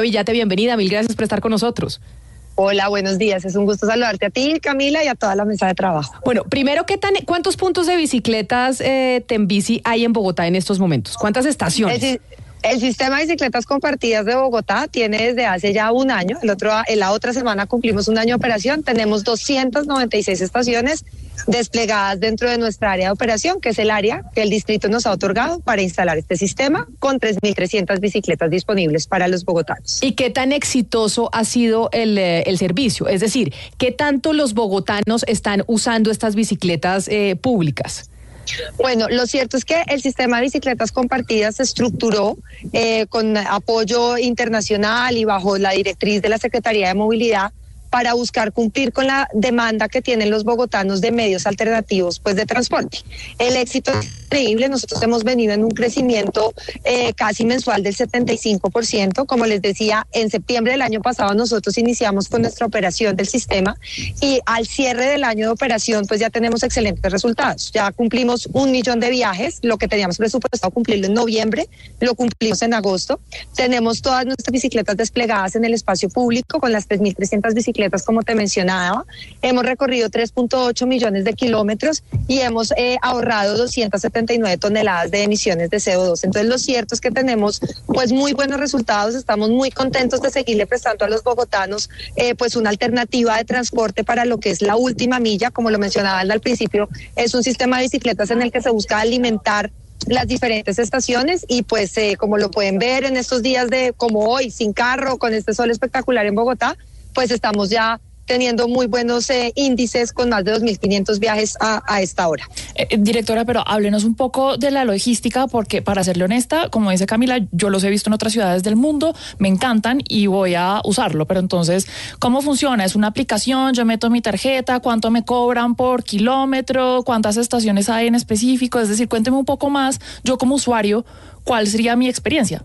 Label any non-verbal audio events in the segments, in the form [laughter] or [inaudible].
Villate, bienvenida, mil gracias por estar con nosotros. Hola, buenos días. Es un gusto saludarte a ti, Camila, y a toda la mesa de trabajo. Bueno, primero, ¿qué tan, ¿cuántos puntos de bicicletas eh, Tembici hay en Bogotá en estos momentos? ¿Cuántas estaciones? El, el, sistema de bicicletas compartidas de Bogotá tiene desde hace ya un año. El otro, en la otra semana cumplimos un año de operación. Tenemos 296 estaciones desplegadas dentro de nuestra área de operación, que es el área que el distrito nos ha otorgado para instalar este sistema con 3.300 bicicletas disponibles para los bogotanos. ¿Y qué tan exitoso ha sido el, eh, el servicio? Es decir, ¿qué tanto los bogotanos están usando estas bicicletas eh, públicas? Bueno, lo cierto es que el sistema de bicicletas compartidas se estructuró eh, con apoyo internacional y bajo la directriz de la Secretaría de Movilidad para buscar cumplir con la demanda que tienen los bogotanos de medios alternativos pues de transporte. El éxito es increíble, nosotros hemos venido en un crecimiento eh, casi mensual del 75%, como les decía, en septiembre del año pasado nosotros iniciamos con nuestra operación del sistema y al cierre del año de operación pues ya tenemos excelentes resultados, ya cumplimos un millón de viajes, lo que teníamos presupuestado cumplirlo en noviembre, lo cumplimos en agosto, tenemos todas nuestras bicicletas desplegadas en el espacio público con las 3.300 bicicletas como te mencionaba. Hemos recorrido 3.8 millones de kilómetros y hemos eh, ahorrado 279 toneladas de emisiones de CO2. Entonces, lo cierto es que tenemos pues muy buenos resultados. Estamos muy contentos de seguirle prestando a los bogotanos eh, pues una alternativa de transporte para lo que es la última milla. Como lo mencionaba al principio, es un sistema de bicicletas en el que se busca alimentar las diferentes estaciones y pues eh, como lo pueden ver en estos días de como hoy sin carro con este sol espectacular en Bogotá pues estamos ya teniendo muy buenos eh, índices con más de 2.500 viajes a, esta hora. Eh, directora, pero háblenos un poco de la logística, porque para serle honesta, como dice Camila, yo los he visto en otras ciudades del mundo, me encantan y voy a usarlo, pero entonces, ¿cómo funciona? ¿Es una aplicación? Yo meto mi tarjeta, ¿cuánto me cobran por kilómetro? ¿Cuántas estaciones hay en específico? Es decir, cuénteme un poco más, yo como usuario, ¿cuál sería mi experiencia?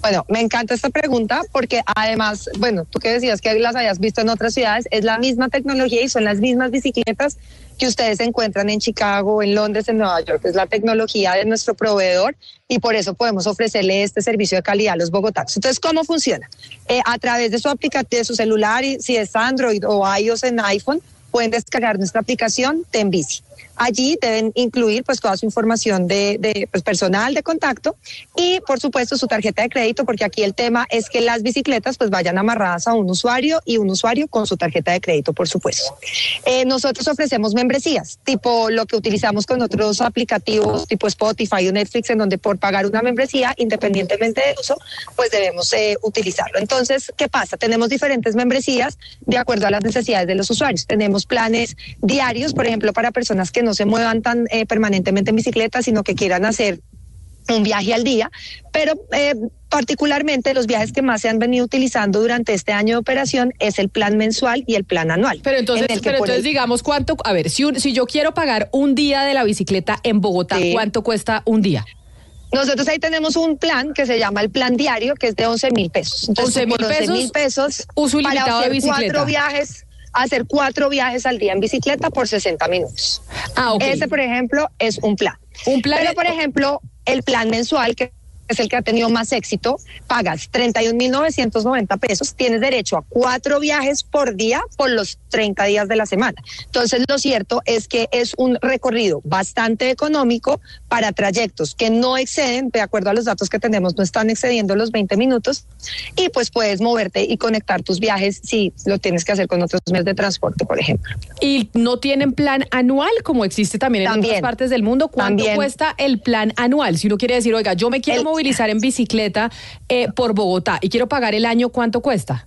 Bueno, me encanta esta pregunta porque además, bueno, tú que decías que las hayas visto en otras ciudades, es la misma tecnología y son las mismas bicicletas que ustedes encuentran en Chicago, en Londres, en Nueva York. Es la tecnología de nuestro proveedor y por eso podemos ofrecerle este servicio de calidad a los bogotanos. Entonces, ¿cómo funciona? Eh, a través de su aplicación, de su celular, si es Android o iOS en iPhone, pueden descargar nuestra aplicación Tenbici. Allí deben incluir pues toda su información de, de pues, personal de contacto y por supuesto su tarjeta de crédito porque aquí el tema es que las bicicletas pues vayan amarradas a un usuario y un usuario con su tarjeta de crédito por supuesto. Eh, nosotros ofrecemos membresías tipo lo que utilizamos con otros aplicativos tipo Spotify o Netflix en donde por pagar una membresía independientemente del uso pues debemos eh, utilizarlo. Entonces, ¿qué pasa? Tenemos diferentes membresías de acuerdo a las necesidades de los usuarios. Tenemos planes diarios, por ejemplo, para personas que no se muevan tan eh, permanentemente en bicicleta, sino que quieran hacer un viaje al día, pero eh, particularmente los viajes que más se han venido utilizando durante este año de operación es el plan mensual y el plan anual. Pero entonces, pero entonces digamos cuánto, a ver, si, si yo quiero pagar un día de la bicicleta en Bogotá, sí. ¿cuánto cuesta un día? Nosotros ahí tenemos un plan que se llama el plan diario, que es de 11 mil pesos. Entonces, 11 mil pesos, pesos uso ilimitado de bicicleta. cuatro viajes hacer cuatro viajes al día en bicicleta por 60 minutos. Ah, okay. Ese, por ejemplo, es un plan. Un plan. Pero, por ejemplo, el plan mensual, que es el que ha tenido más éxito, pagas 31.990 pesos, tienes derecho a cuatro viajes por día por los 30 días de la semana. Entonces, lo cierto es que es un recorrido bastante económico para trayectos que no exceden, de acuerdo a los datos que tenemos, no están excediendo los 20 minutos y pues puedes moverte y conectar tus viajes si lo tienes que hacer con otros medios de transporte, por ejemplo. ¿Y no tienen plan anual como existe también en también, otras partes del mundo? ¿Cuánto también. cuesta el plan anual? Si uno quiere decir, oiga, yo me quiero el, movilizar en bicicleta eh, por Bogotá y quiero pagar el año, ¿cuánto cuesta?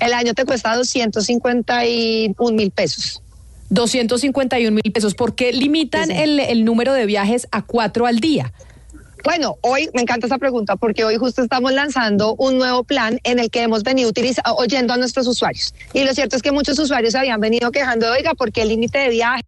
El año te cuesta 251 mil pesos. 251 mil pesos. ¿Por qué limitan sí, sí. El, el número de viajes a cuatro al día? Bueno, hoy me encanta esa pregunta porque hoy justo estamos lanzando un nuevo plan en el que hemos venido oyendo a nuestros usuarios. Y lo cierto es que muchos usuarios habían venido quejando, oiga, porque el límite de viaje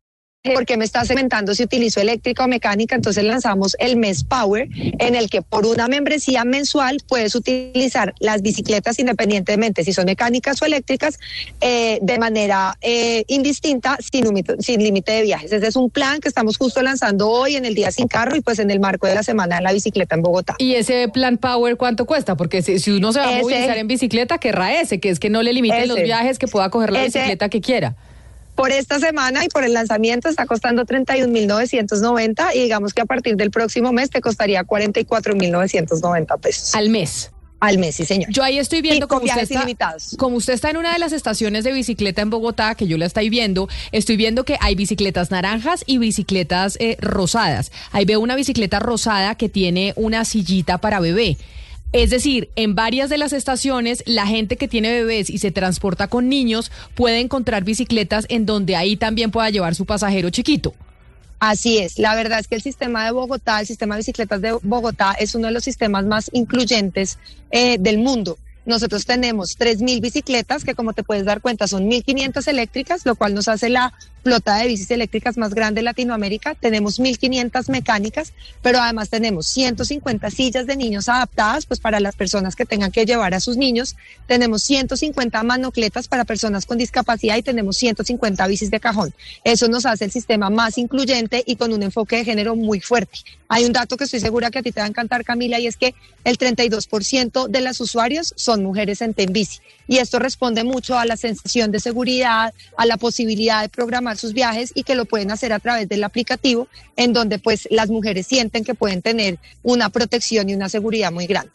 ¿por qué me estás segmentando si utilizo eléctrica o mecánica? Entonces lanzamos el Mes Power, en el que por una membresía mensual puedes utilizar las bicicletas independientemente si son mecánicas o eléctricas eh, de manera eh, indistinta, sin, sin límite de viajes. Ese es un plan que estamos justo lanzando hoy en el Día Sin Carro y pues en el marco de la Semana de la Bicicleta en Bogotá. ¿Y ese plan Power cuánto cuesta? Porque si, uno se va a movilizar en bicicleta, querrá ese, que es que no le limiten los viajes, que pueda coger la bicicleta que quiera por esta semana y por el lanzamiento está costando 31.990 y digamos que a partir del próximo mes te costaría 44.990 pesos. Al mes. Al mes, sí, señor. Yo ahí estoy viendo como usted, está, como usted está en una de las estaciones de bicicleta en Bogotá, que yo la estoy viendo, estoy viendo que hay bicicletas naranjas y bicicletas eh, rosadas. Ahí veo una bicicleta rosada que tiene una sillita para bebé. Es decir, en varias de las estaciones, la gente que tiene bebés y se transporta con niños puede encontrar bicicletas en donde ahí también pueda llevar su pasajero chiquito. Así es, la verdad es que el sistema de Bogotá, el sistema de bicicletas de Bogotá es uno de los sistemas más incluyentes eh, del mundo. Nosotros tenemos 3.000 bicicletas que como te puedes dar cuenta son 1.500 eléctricas, lo cual nos hace la flota de bicis eléctricas más grande de Latinoamérica. Tenemos 1.500 mecánicas, pero además tenemos 150 sillas de niños adaptadas pues para las personas que tengan que llevar a sus niños. Tenemos 150 manocletas para personas con discapacidad y tenemos 150 bicis de cajón. Eso nos hace el sistema más incluyente y con un enfoque de género muy fuerte. Hay un dato que estoy segura que a ti te va a encantar, Camila, y es que el 32% de los usuarios son mujeres en Tenbici. Y esto responde mucho a la sensación de seguridad, a la posibilidad de programar sus viajes y que lo pueden hacer a través del aplicativo, en donde pues las mujeres sienten que pueden tener una protección y una seguridad muy grande.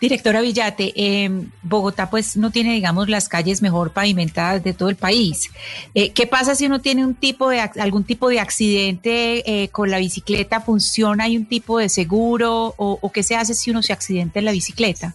Directora Villate, eh, Bogotá pues no tiene, digamos, las calles mejor pavimentadas de todo el país. Eh, ¿Qué pasa si uno tiene un tipo de, algún tipo de accidente eh, con la bicicleta? ¿Funciona? ¿Hay un tipo de seguro? ¿O, o qué se hace si uno se accidenta en la bicicleta?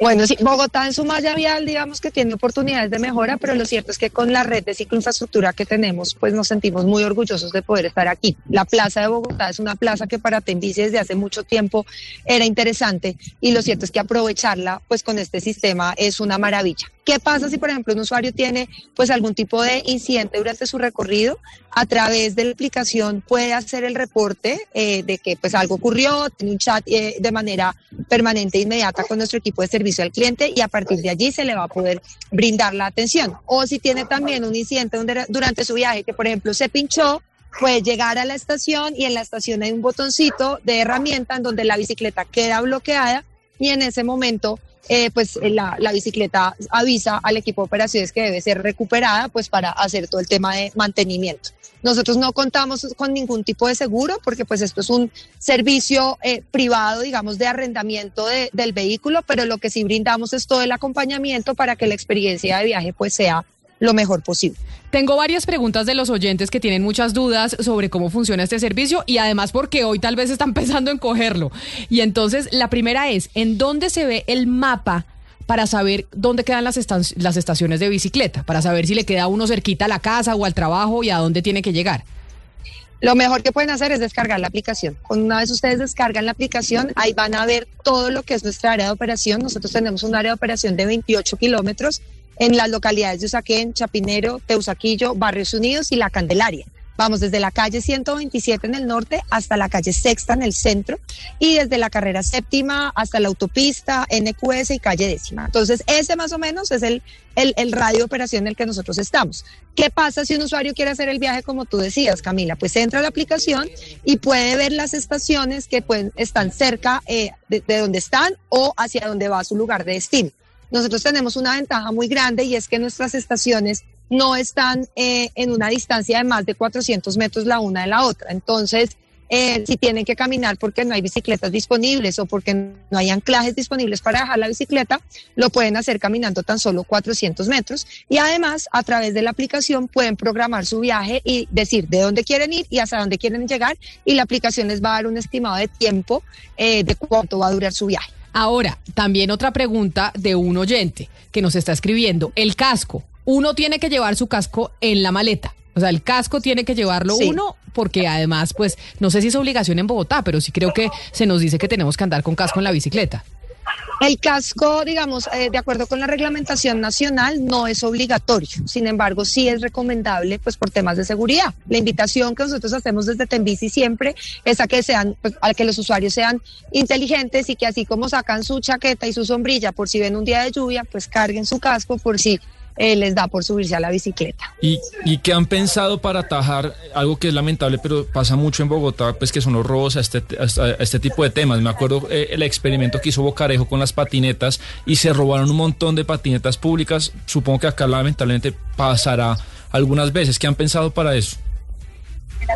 Bueno, sí, Bogotá en su malla vial, digamos que tiene oportunidades de mejora, pero lo cierto es que con la red de cicloinfraestructura que tenemos, pues nos sentimos muy orgullosos de poder estar aquí. La plaza de Bogotá es una plaza que para Tendici desde hace mucho tiempo era interesante y lo cierto es que aprovecharla, pues con este sistema es una maravilla. ¿Qué pasa si, por ejemplo, un usuario tiene pues algún tipo de incidente durante su recorrido? A través de la aplicación puede hacer el reporte eh, de que pues algo ocurrió, tiene un chat eh, de manera permanente e inmediata con nuestro equipo de servicio al cliente y a partir de allí se le va a poder brindar la atención. O si tiene también un incidente durante su viaje que, por ejemplo, se pinchó, puede llegar a la estación y en la estación hay un botoncito de herramienta en donde la bicicleta queda bloqueada y en ese momento eh, pues eh, la, la, bicicleta avisa al equipo de operaciones que debe ser recuperada pues para hacer todo el tema de mantenimiento. Nosotros no contamos con ningún tipo de seguro porque pues esto es un servicio eh, privado, digamos, de arrendamiento de, del vehículo, pero lo que sí brindamos es todo el acompañamiento para que la experiencia de viaje pues sea lo mejor posible. Tengo varias preguntas de los oyentes que tienen muchas dudas sobre cómo funciona este servicio y además porque hoy tal vez están [laughs] pensando en cogerlo. Y entonces la primera es, ¿en dónde se ve el mapa para saber dónde quedan las, las estaciones de bicicleta? Para saber si le queda uno cerquita a la casa o al trabajo y a dónde tiene que llegar. Lo mejor que pueden hacer es descargar la aplicación. Una vez ustedes descargan la aplicación, ahí van a ver todo lo que es nuestra área de operación. Nosotros tenemos un área de operación de 28 kilómetros en las localidades de Usaquén, Chapinero, Teusaquillo, Barrios Unidos y La Candelaria. Vamos desde la calle 127 en el norte hasta la calle Sexta en el centro y desde la carrera séptima hasta la autopista, NQS y calle décima. Entonces, ese más o menos es el, el, radio de operación en el que nosotros estamos. ¿Qué pasa si un usuario quiere hacer el viaje como tú decías, Camila? Pues entra a la aplicación y puede ver las estaciones que pueden, están cerca eh, de, de donde están o hacia donde va su lugar de destino. Nosotros tenemos una ventaja muy grande y es que nuestras estaciones no están eh, en una distancia de más de 400 metros la una de la otra. Entonces, eh, si tienen que caminar porque no hay bicicletas disponibles o porque no hay anclajes disponibles para dejar la bicicleta, lo pueden hacer caminando tan solo 400 metros. Y además, a través de la aplicación pueden programar su viaje y decir de dónde quieren ir y hasta dónde quieren llegar. Y la aplicación les va a dar un estimado de tiempo eh, de cuánto va a durar su viaje. Ahora, también otra pregunta de un oyente que nos está escribiendo. El casco. Uno tiene que llevar su casco en la maleta. O sea, el casco tiene que llevarlo uno porque además, pues, no sé si es obligación en Bogotá, pero sí creo que se nos dice que tenemos que andar con casco en la bicicleta. El casco, digamos, eh, de acuerdo con la reglamentación nacional, no es obligatorio. Sin embargo, sí es recomendable, pues, por temas de seguridad. La invitación que nosotros hacemos desde Tembici siempre es a que sean, pues, a que los usuarios sean inteligentes y que así como sacan su chaqueta y su sombrilla por si ven un día de lluvia, pues carguen su casco por si eh, les da por subirse a la bicicleta. ¿Y, ¿Y qué han pensado para atajar algo que es lamentable, pero pasa mucho en Bogotá, pues que son los robos a este, este tipo de temas? Me acuerdo eh, el experimento que hizo Bocarejo con las patinetas y se robaron un montón de patinetas públicas. Supongo que acá lamentablemente pasará algunas veces. ¿Qué han pensado para eso?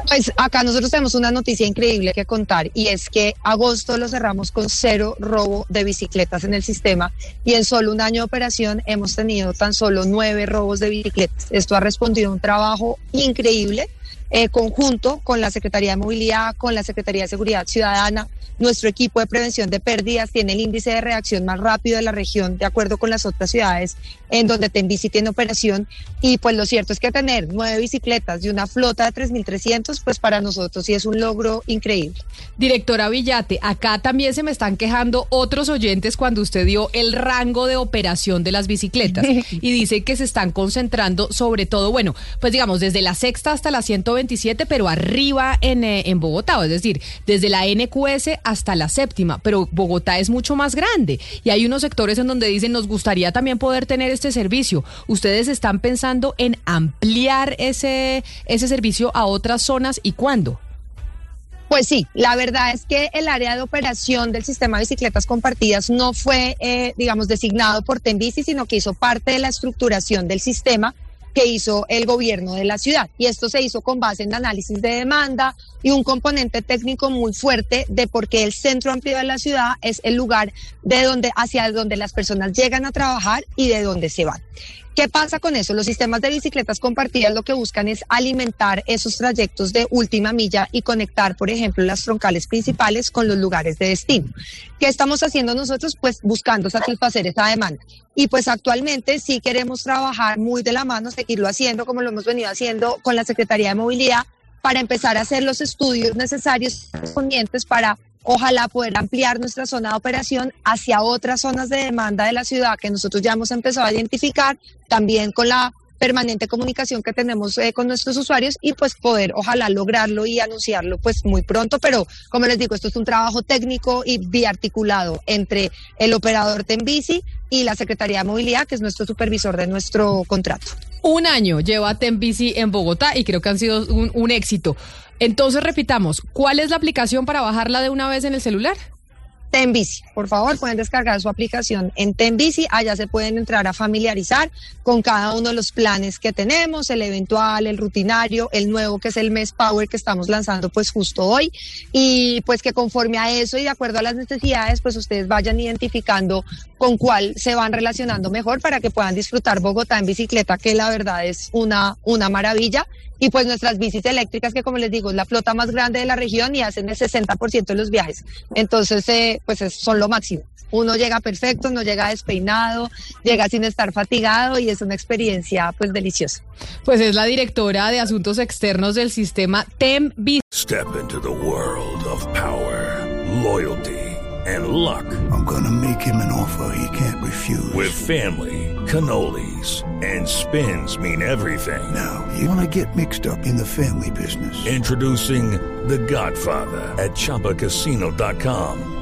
Pues acá nosotros tenemos una noticia increíble que contar y es que agosto lo cerramos con cero robo de bicicletas en el sistema y en solo un año de operación hemos tenido tan solo nueve robos de bicicletas. Esto ha respondido a un trabajo increíble eh, conjunto con la Secretaría de Movilidad, con la Secretaría de Seguridad Ciudadana. Nuestro equipo de prevención de pérdidas tiene el índice de reacción más rápido de la región, de acuerdo con las otras ciudades en donde Tenbici tiene operación. Y pues lo cierto es que tener nueve bicicletas y una flota de 3.300, pues para nosotros sí es un logro increíble. Directora Villate, acá también se me están quejando otros oyentes cuando usted dio el rango de operación de las bicicletas [laughs] y dice que se están concentrando sobre todo, bueno, pues digamos desde la sexta hasta la 120 pero arriba en, eh, en Bogotá, es decir, desde la NQS hasta la séptima, pero Bogotá es mucho más grande y hay unos sectores en donde dicen nos gustaría también poder tener este servicio. ¿Ustedes están pensando en ampliar ese, ese servicio a otras zonas y cuándo? Pues sí, la verdad es que el área de operación del sistema de bicicletas compartidas no fue, eh, digamos, designado por Tenbici, sino que hizo parte de la estructuración del sistema que hizo el gobierno de la ciudad. Y esto se hizo con base en análisis de demanda y un componente técnico muy fuerte de por qué el centro amplio de la ciudad es el lugar de donde, hacia donde las personas llegan a trabajar y de donde se van. ¿Qué pasa con eso? Los sistemas de bicicletas compartidas lo que buscan es alimentar esos trayectos de última milla y conectar, por ejemplo, las troncales principales con los lugares de destino. ¿Qué estamos haciendo nosotros? Pues buscando satisfacer esa demanda. Y pues actualmente sí queremos trabajar muy de la mano, seguirlo haciendo como lo hemos venido haciendo con la Secretaría de Movilidad para empezar a hacer los estudios necesarios correspondientes para ojalá poder ampliar nuestra zona de operación hacia otras zonas de demanda de la ciudad que nosotros ya hemos empezado a identificar, también con la permanente comunicación que tenemos eh, con nuestros usuarios y pues poder ojalá lograrlo y anunciarlo pues muy pronto, pero como les digo, esto es un trabajo técnico y biarticulado entre el operador Tenbici y la Secretaría de Movilidad, que es nuestro supervisor de nuestro contrato. Un año lleva Tenbici en Bogotá y creo que han sido un éxito. Entonces repitamos, ¿cuál es la aplicación para bajarla de una vez en el celular? Tenbici. Por favor, pueden descargar su aplicación en Tenbici. Allá se pueden entrar a familiarizar con cada uno de los planes que tenemos, el eventual, el rutinario, el nuevo que es el mes Power que estamos lanzando pues justo hoy. Y pues que conforme a eso y de acuerdo a las necesidades, pues ustedes vayan identificando con cuál se van relacionando mejor para que puedan disfrutar Bogotá en bicicleta, que la verdad es una, una maravilla y pues nuestras bicis eléctricas, que como les digo, es la flota más grande de la región y hacen el 60% de los viajes. Entonces, eh, pues son lo máximo. Uno llega perfecto, no llega despeinado, llega sin estar fatigado y es una experiencia pues deliciosa. Pues es la directora de Asuntos Externos del sistema TEM Step into the world of power, loyalty and luck. I'm gonna make him an offer he can't refuse. With family. cannolis, and spins mean everything. Now, you want to get mixed up in the family business. Introducing The Godfather at Choppacasino.com.